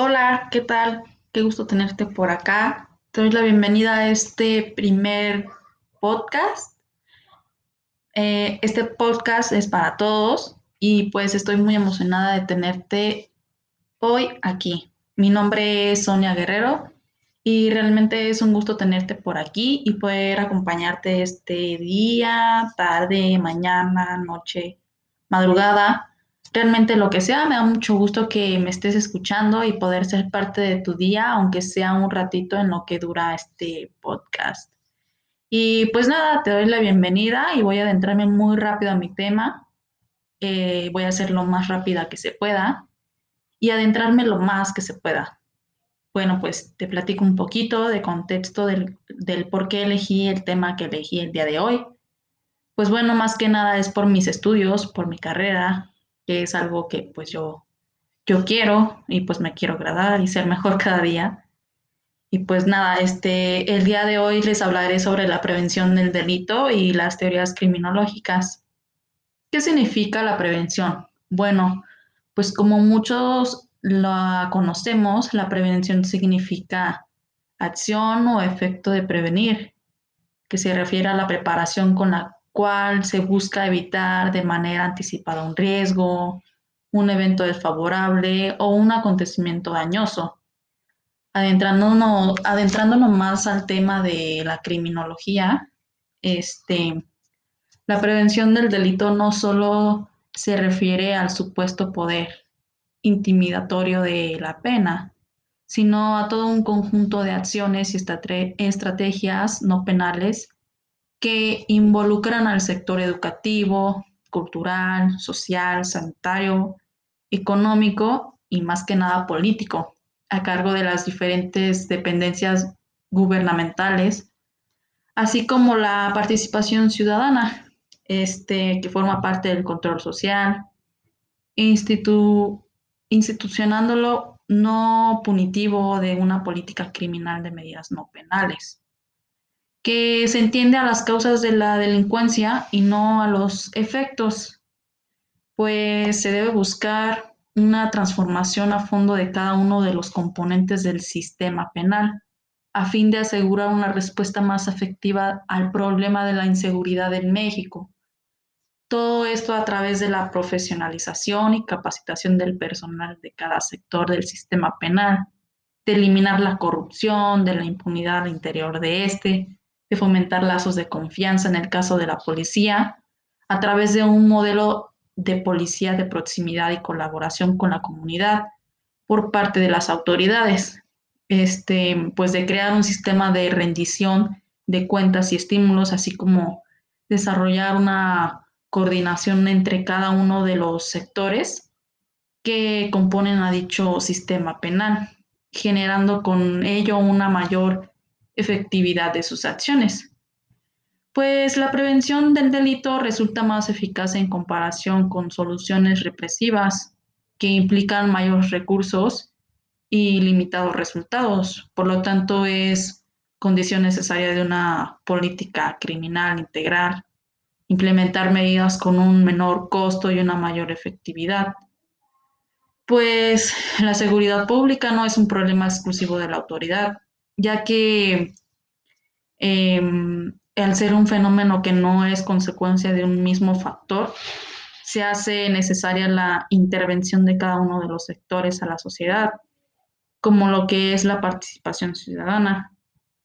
Hola, ¿qué tal? Qué gusto tenerte por acá. Te doy la bienvenida a este primer podcast. Eh, este podcast es para todos y pues estoy muy emocionada de tenerte hoy aquí. Mi nombre es Sonia Guerrero y realmente es un gusto tenerte por aquí y poder acompañarte este día, tarde, mañana, noche, madrugada realmente lo que sea, me da mucho gusto que me estés escuchando y poder ser parte de tu día, aunque sea un ratito en lo que dura este podcast. Y pues nada, te doy la bienvenida y voy a adentrarme muy rápido a mi tema. Eh, voy a hacer lo más rápida que se pueda y adentrarme lo más que se pueda. Bueno, pues te platico un poquito de contexto del, del por qué elegí el tema que elegí el día de hoy. Pues bueno, más que nada es por mis estudios, por mi carrera, que es algo que pues yo, yo quiero y pues me quiero agradar y ser mejor cada día. Y pues nada, este, el día de hoy les hablaré sobre la prevención del delito y las teorías criminológicas. ¿Qué significa la prevención? Bueno, pues como muchos la conocemos, la prevención significa acción o efecto de prevenir, que se refiere a la preparación con la cual se busca evitar de manera anticipada un riesgo, un evento desfavorable o un acontecimiento dañoso. Adentrándonos, adentrándonos más al tema de la criminología, este, la prevención del delito no solo se refiere al supuesto poder intimidatorio de la pena, sino a todo un conjunto de acciones y estrategias no penales que involucran al sector educativo, cultural, social, sanitario, económico y más que nada político, a cargo de las diferentes dependencias gubernamentales, así como la participación ciudadana, este, que forma parte del control social, institu institucionándolo no punitivo de una política criminal de medidas no penales que se entiende a las causas de la delincuencia y no a los efectos, pues se debe buscar una transformación a fondo de cada uno de los componentes del sistema penal, a fin de asegurar una respuesta más efectiva al problema de la inseguridad en México. Todo esto a través de la profesionalización y capacitación del personal de cada sector del sistema penal, de eliminar la corrupción, de la impunidad al interior de este, de fomentar lazos de confianza en el caso de la policía a través de un modelo de policía de proximidad y colaboración con la comunidad por parte de las autoridades, este, pues de crear un sistema de rendición de cuentas y estímulos, así como desarrollar una coordinación entre cada uno de los sectores que componen a dicho sistema penal, generando con ello una mayor efectividad de sus acciones. Pues la prevención del delito resulta más eficaz en comparación con soluciones represivas que implican mayores recursos y limitados resultados. Por lo tanto, es condición necesaria de una política criminal integral, implementar medidas con un menor costo y una mayor efectividad. Pues la seguridad pública no es un problema exclusivo de la autoridad, ya que em, al ser un fenómeno que no es consecuencia de un mismo factor, se hace necesaria la intervención de cada uno de los sectores a la sociedad, como lo que es la participación ciudadana,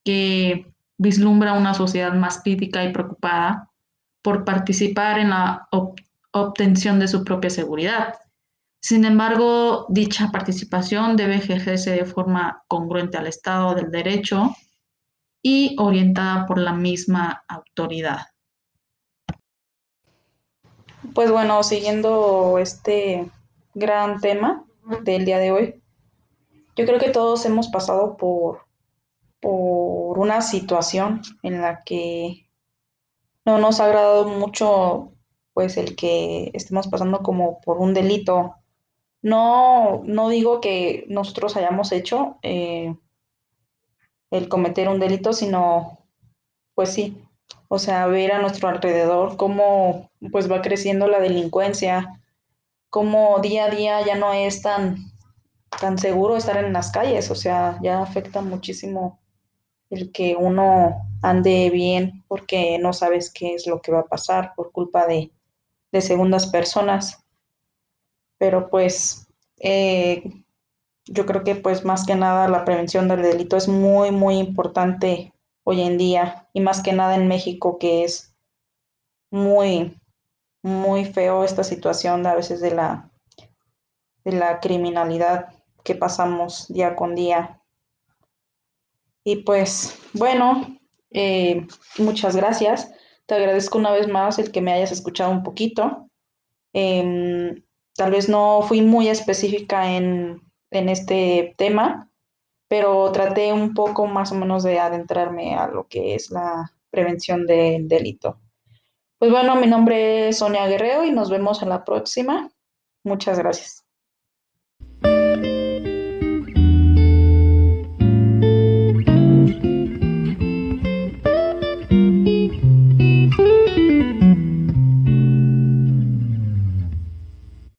que vislumbra una sociedad más crítica y preocupada por participar en la obtención de su propia seguridad. Sin embargo, dicha participación debe ejercerse de forma congruente al Estado del Derecho y orientada por la misma autoridad. Pues bueno, siguiendo este gran tema del día de hoy, yo creo que todos hemos pasado por, por una situación en la que no nos ha agradado mucho pues el que estemos pasando como por un delito no, no digo que nosotros hayamos hecho eh, el cometer un delito, sino, pues sí, o sea, ver a nuestro alrededor cómo pues va creciendo la delincuencia, cómo día a día ya no es tan, tan seguro estar en las calles, o sea, ya afecta muchísimo el que uno ande bien porque no sabes qué es lo que va a pasar por culpa de, de segundas personas. Pero pues eh, yo creo que pues más que nada la prevención del delito es muy, muy importante hoy en día y más que nada en México que es muy, muy feo esta situación de a veces de la, de la criminalidad que pasamos día con día. Y pues bueno, eh, muchas gracias. Te agradezco una vez más el que me hayas escuchado un poquito. Em, tal vez no fui muy específica en, en este tema, pero traté un poco más o menos de adentrarme a lo que es la prevención del delito. Pues bueno, mi nombre es Sonia Guerrero y nos vemos en la próxima. Muchas gracias.